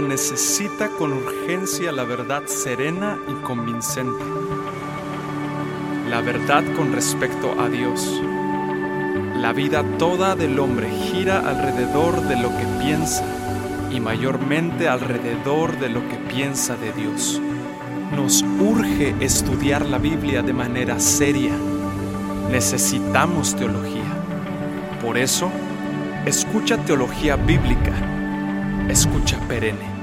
necesita con urgencia la verdad serena y convincente. La verdad con respecto a Dios. La vida toda del hombre gira alrededor de lo que piensa y mayormente alrededor de lo que piensa de Dios. Nos urge estudiar la Biblia de manera seria. Necesitamos teología. Por eso, escucha teología bíblica. Escucha perenne.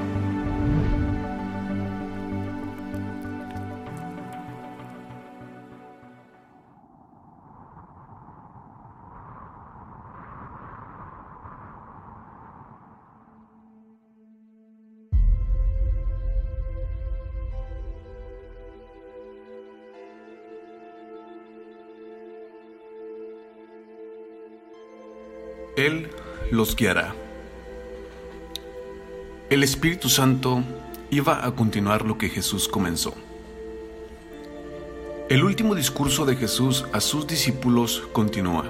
Él los guiará. El Espíritu Santo iba a continuar lo que Jesús comenzó. El último discurso de Jesús a sus discípulos continúa.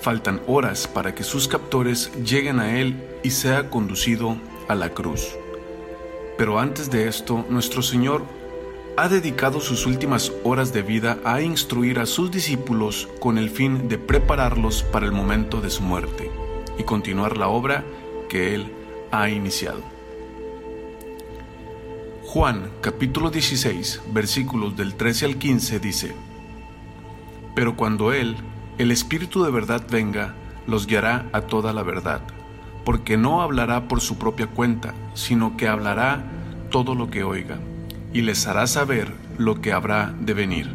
Faltan horas para que sus captores lleguen a Él y sea conducido a la cruz. Pero antes de esto, nuestro Señor ha dedicado sus últimas horas de vida a instruir a sus discípulos con el fin de prepararlos para el momento de su muerte y continuar la obra que Él ha iniciado. Juan capítulo 16 versículos del 13 al 15 dice, Pero cuando Él, el Espíritu de verdad venga, los guiará a toda la verdad, porque no hablará por su propia cuenta, sino que hablará todo lo que oiga y les hará saber lo que habrá de venir.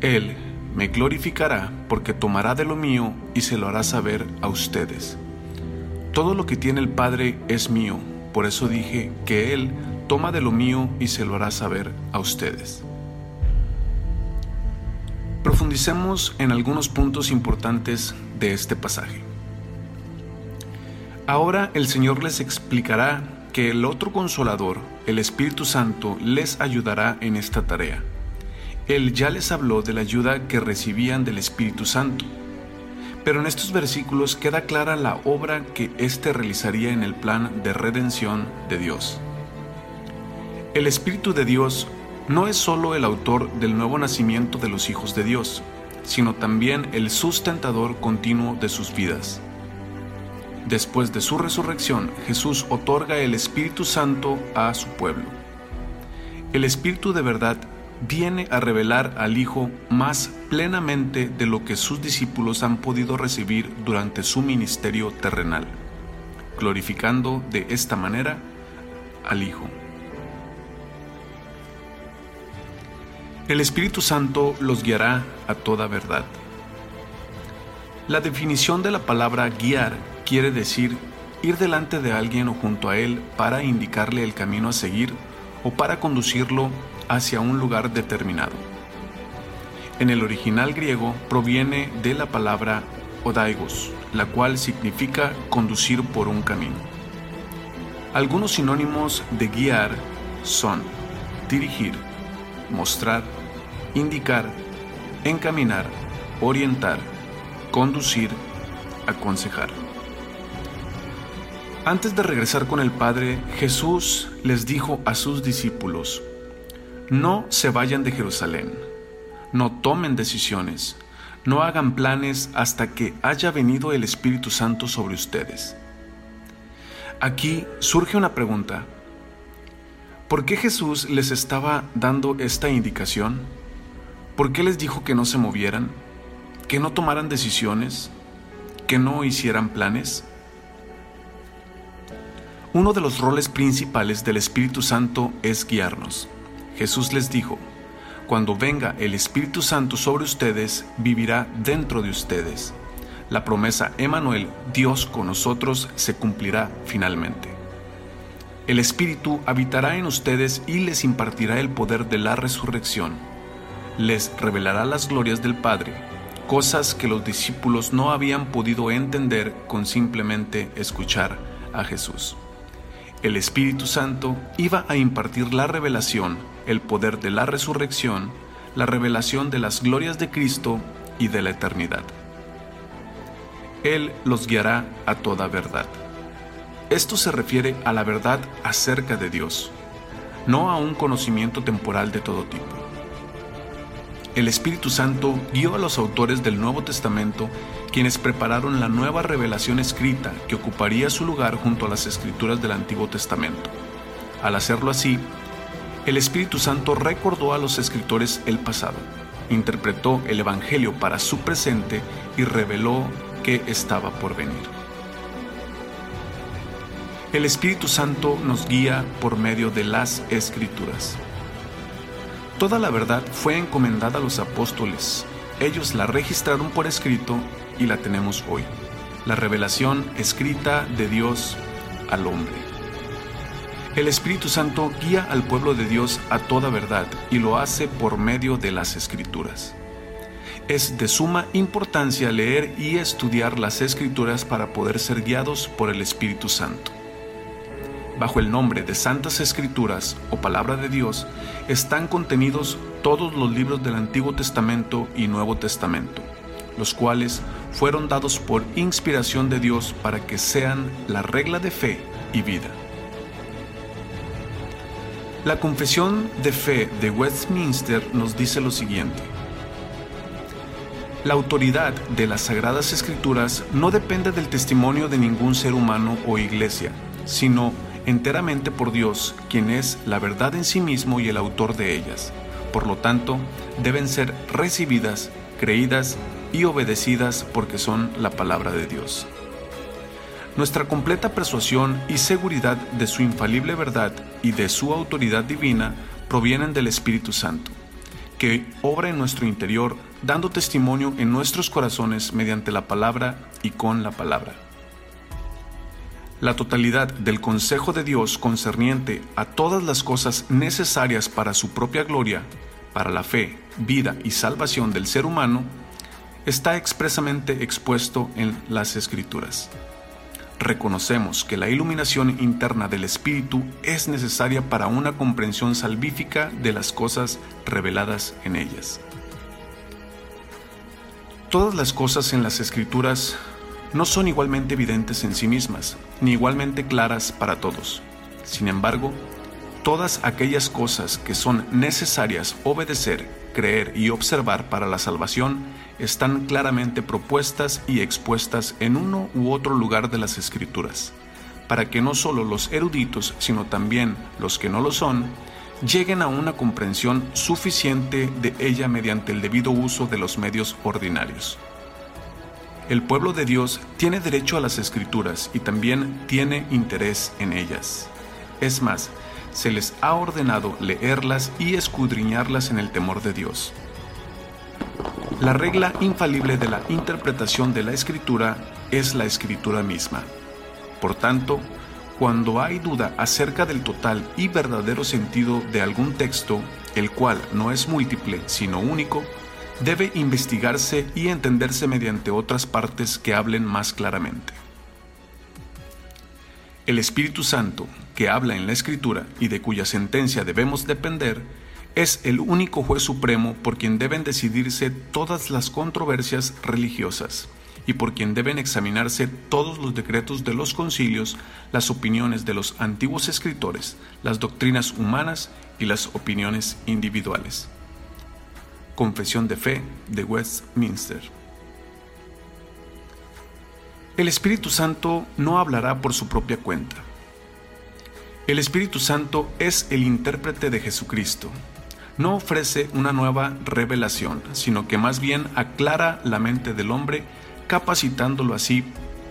Él me glorificará porque tomará de lo mío y se lo hará saber a ustedes. Todo lo que tiene el Padre es mío, por eso dije que Él toma de lo mío y se lo hará saber a ustedes. Profundicemos en algunos puntos importantes de este pasaje. Ahora el Señor les explicará que el otro consolador, el Espíritu Santo, les ayudará en esta tarea. Él ya les habló de la ayuda que recibían del Espíritu Santo, pero en estos versículos queda clara la obra que éste realizaría en el plan de redención de Dios. El Espíritu de Dios no es solo el autor del nuevo nacimiento de los hijos de Dios, sino también el sustentador continuo de sus vidas. Después de su resurrección, Jesús otorga el Espíritu Santo a su pueblo. El Espíritu de verdad viene a revelar al Hijo más plenamente de lo que sus discípulos han podido recibir durante su ministerio terrenal, glorificando de esta manera al Hijo. El Espíritu Santo los guiará a toda verdad. La definición de la palabra guiar quiere decir ir delante de alguien o junto a él para indicarle el camino a seguir o para conducirlo hacia un lugar determinado. En el original griego proviene de la palabra odaigos, la cual significa conducir por un camino. Algunos sinónimos de guiar son dirigir, mostrar, indicar, encaminar, orientar, conducir, aconsejar. Antes de regresar con el Padre, Jesús les dijo a sus discípulos, no se vayan de Jerusalén, no tomen decisiones, no hagan planes hasta que haya venido el Espíritu Santo sobre ustedes. Aquí surge una pregunta. ¿Por qué Jesús les estaba dando esta indicación? ¿Por qué les dijo que no se movieran? ¿Que no tomaran decisiones? ¿Que no hicieran planes? Uno de los roles principales del Espíritu Santo es guiarnos. Jesús les dijo, cuando venga el Espíritu Santo sobre ustedes, vivirá dentro de ustedes. La promesa Emanuel, Dios con nosotros, se cumplirá finalmente. El Espíritu habitará en ustedes y les impartirá el poder de la resurrección. Les revelará las glorias del Padre, cosas que los discípulos no habían podido entender con simplemente escuchar a Jesús el Espíritu Santo iba a impartir la revelación, el poder de la resurrección, la revelación de las glorias de Cristo y de la eternidad. Él los guiará a toda verdad. Esto se refiere a la verdad acerca de Dios, no a un conocimiento temporal de todo tipo. El Espíritu Santo guió a los autores del Nuevo Testamento, quienes prepararon la nueva revelación escrita que ocuparía su lugar junto a las escrituras del Antiguo Testamento. Al hacerlo así, el Espíritu Santo recordó a los escritores el pasado, interpretó el Evangelio para su presente y reveló que estaba por venir. El Espíritu Santo nos guía por medio de las escrituras. Toda la verdad fue encomendada a los apóstoles. Ellos la registraron por escrito y la tenemos hoy. La revelación escrita de Dios al hombre. El Espíritu Santo guía al pueblo de Dios a toda verdad y lo hace por medio de las escrituras. Es de suma importancia leer y estudiar las escrituras para poder ser guiados por el Espíritu Santo bajo el nombre de Santas Escrituras o Palabra de Dios, están contenidos todos los libros del Antiguo Testamento y Nuevo Testamento, los cuales fueron dados por inspiración de Dios para que sean la regla de fe y vida. La confesión de fe de Westminster nos dice lo siguiente. La autoridad de las Sagradas Escrituras no depende del testimonio de ningún ser humano o iglesia, sino enteramente por Dios, quien es la verdad en sí mismo y el autor de ellas. Por lo tanto, deben ser recibidas, creídas y obedecidas porque son la palabra de Dios. Nuestra completa persuasión y seguridad de su infalible verdad y de su autoridad divina provienen del Espíritu Santo, que obra en nuestro interior dando testimonio en nuestros corazones mediante la palabra y con la palabra la totalidad del consejo de Dios concerniente a todas las cosas necesarias para su propia gloria, para la fe, vida y salvación del ser humano, está expresamente expuesto en las Escrituras. Reconocemos que la iluminación interna del Espíritu es necesaria para una comprensión salvífica de las cosas reveladas en ellas. Todas las cosas en las Escrituras no son igualmente evidentes en sí mismas, ni igualmente claras para todos. Sin embargo, todas aquellas cosas que son necesarias obedecer, creer y observar para la salvación están claramente propuestas y expuestas en uno u otro lugar de las Escrituras, para que no solo los eruditos, sino también los que no lo son, lleguen a una comprensión suficiente de ella mediante el debido uso de los medios ordinarios. El pueblo de Dios tiene derecho a las escrituras y también tiene interés en ellas. Es más, se les ha ordenado leerlas y escudriñarlas en el temor de Dios. La regla infalible de la interpretación de la escritura es la escritura misma. Por tanto, cuando hay duda acerca del total y verdadero sentido de algún texto, el cual no es múltiple sino único, debe investigarse y entenderse mediante otras partes que hablen más claramente. El Espíritu Santo, que habla en la Escritura y de cuya sentencia debemos depender, es el único juez supremo por quien deben decidirse todas las controversias religiosas y por quien deben examinarse todos los decretos de los concilios, las opiniones de los antiguos escritores, las doctrinas humanas y las opiniones individuales. Confesión de Fe de Westminster. El Espíritu Santo no hablará por su propia cuenta. El Espíritu Santo es el intérprete de Jesucristo. No ofrece una nueva revelación, sino que más bien aclara la mente del hombre, capacitándolo así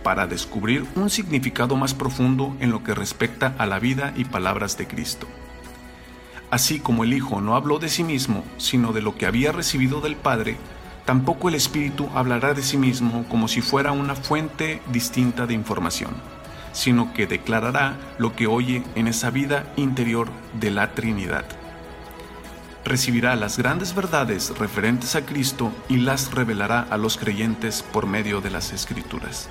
para descubrir un significado más profundo en lo que respecta a la vida y palabras de Cristo. Así como el Hijo no habló de sí mismo, sino de lo que había recibido del Padre, tampoco el Espíritu hablará de sí mismo como si fuera una fuente distinta de información, sino que declarará lo que oye en esa vida interior de la Trinidad. Recibirá las grandes verdades referentes a Cristo y las revelará a los creyentes por medio de las Escrituras.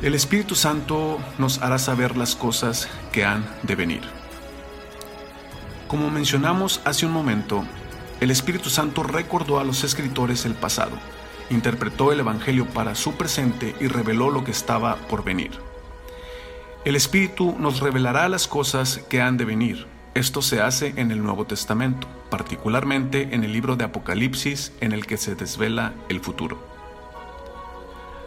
El Espíritu Santo nos hará saber las cosas que han de venir. Como mencionamos hace un momento, el Espíritu Santo recordó a los escritores el pasado, interpretó el Evangelio para su presente y reveló lo que estaba por venir. El Espíritu nos revelará las cosas que han de venir. Esto se hace en el Nuevo Testamento, particularmente en el libro de Apocalipsis en el que se desvela el futuro.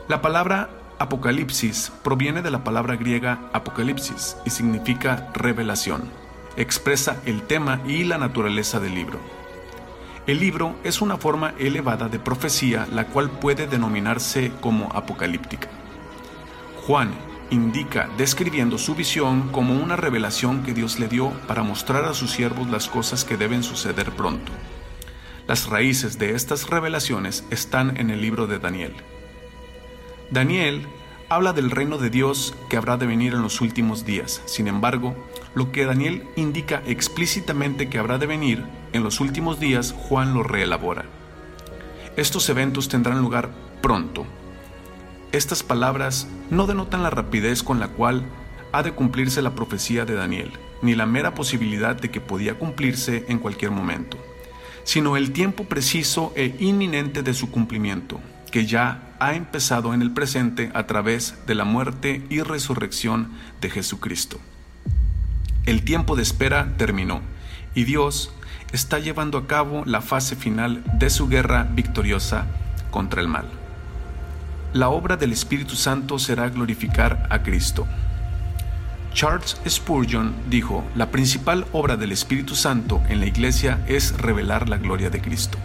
La palabra Apocalipsis proviene de la palabra griega apocalipsis y significa revelación. Expresa el tema y la naturaleza del libro. El libro es una forma elevada de profecía la cual puede denominarse como apocalíptica. Juan indica describiendo su visión como una revelación que Dios le dio para mostrar a sus siervos las cosas que deben suceder pronto. Las raíces de estas revelaciones están en el libro de Daniel. Daniel habla del reino de Dios que habrá de venir en los últimos días. Sin embargo, lo que Daniel indica explícitamente que habrá de venir en los últimos días, Juan lo reelabora. Estos eventos tendrán lugar pronto. Estas palabras no denotan la rapidez con la cual ha de cumplirse la profecía de Daniel, ni la mera posibilidad de que podía cumplirse en cualquier momento, sino el tiempo preciso e inminente de su cumplimiento, que ya ha empezado en el presente a través de la muerte y resurrección de Jesucristo. El tiempo de espera terminó y Dios está llevando a cabo la fase final de su guerra victoriosa contra el mal. La obra del Espíritu Santo será glorificar a Cristo. Charles Spurgeon dijo, la principal obra del Espíritu Santo en la iglesia es revelar la gloria de Cristo.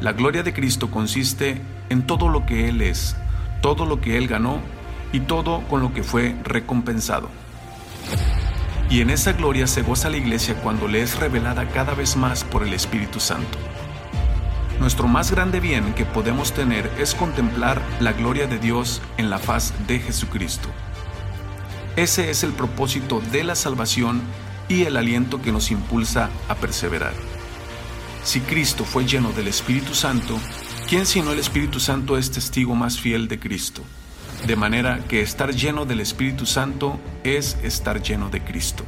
La gloria de Cristo consiste en todo lo que Él es, todo lo que Él ganó y todo con lo que fue recompensado. Y en esa gloria se goza la iglesia cuando le es revelada cada vez más por el Espíritu Santo. Nuestro más grande bien que podemos tener es contemplar la gloria de Dios en la faz de Jesucristo. Ese es el propósito de la salvación y el aliento que nos impulsa a perseverar. Si Cristo fue lleno del Espíritu Santo, ¿quién sino el Espíritu Santo es testigo más fiel de Cristo? De manera que estar lleno del Espíritu Santo es estar lleno de Cristo.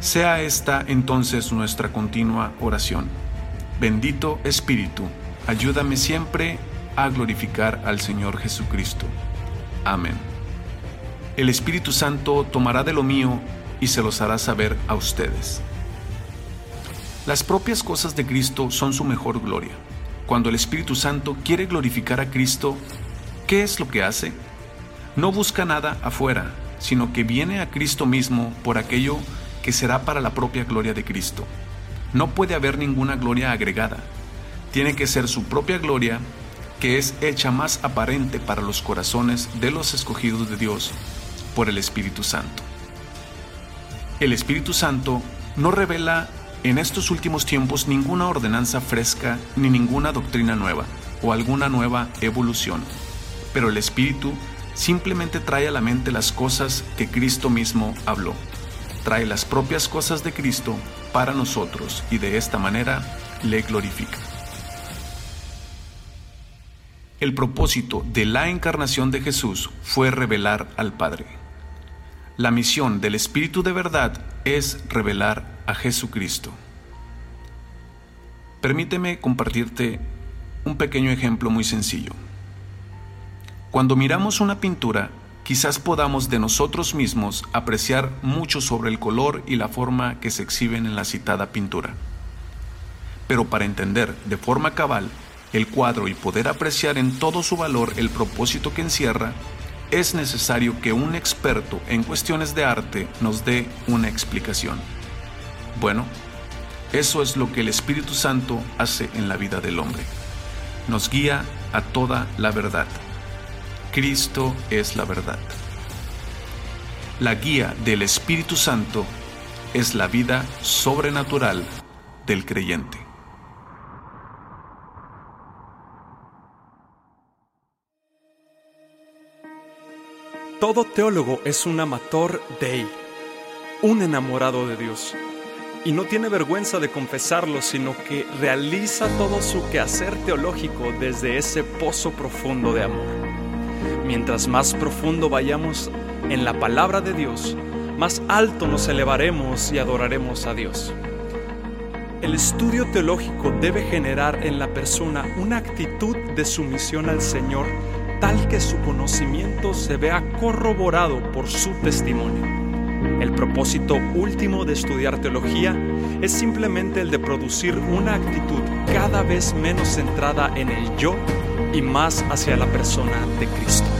Sea esta entonces nuestra continua oración. Bendito Espíritu, ayúdame siempre a glorificar al Señor Jesucristo. Amén. El Espíritu Santo tomará de lo mío y se los hará saber a ustedes. Las propias cosas de Cristo son su mejor gloria. Cuando el Espíritu Santo quiere glorificar a Cristo, ¿qué es lo que hace? No busca nada afuera, sino que viene a Cristo mismo por aquello que será para la propia gloria de Cristo. No puede haber ninguna gloria agregada. Tiene que ser su propia gloria que es hecha más aparente para los corazones de los escogidos de Dios por el Espíritu Santo. El Espíritu Santo no revela en estos últimos tiempos ninguna ordenanza fresca ni ninguna doctrina nueva o alguna nueva evolución, pero el Espíritu simplemente trae a la mente las cosas que Cristo mismo habló. Trae las propias cosas de Cristo para nosotros y de esta manera le glorifica. El propósito de la encarnación de Jesús fue revelar al Padre. La misión del Espíritu de verdad es revelar a Jesucristo. Permíteme compartirte un pequeño ejemplo muy sencillo. Cuando miramos una pintura, quizás podamos de nosotros mismos apreciar mucho sobre el color y la forma que se exhiben en la citada pintura. Pero para entender de forma cabal el cuadro y poder apreciar en todo su valor el propósito que encierra, es necesario que un experto en cuestiones de arte nos dé una explicación. Bueno, eso es lo que el Espíritu Santo hace en la vida del hombre. Nos guía a toda la verdad. Cristo es la verdad. La guía del Espíritu Santo es la vida sobrenatural del creyente. Todo teólogo es un amator Dei, un enamorado de Dios y no tiene vergüenza de confesarlo, sino que realiza todo su quehacer teológico desde ese pozo profundo de amor. Mientras más profundo vayamos en la palabra de Dios, más alto nos elevaremos y adoraremos a Dios. El estudio teológico debe generar en la persona una actitud de sumisión al Señor tal que su conocimiento se vea corroborado por su testimonio. El propósito último de estudiar teología es simplemente el de producir una actitud cada vez menos centrada en el yo y más hacia la persona de Cristo.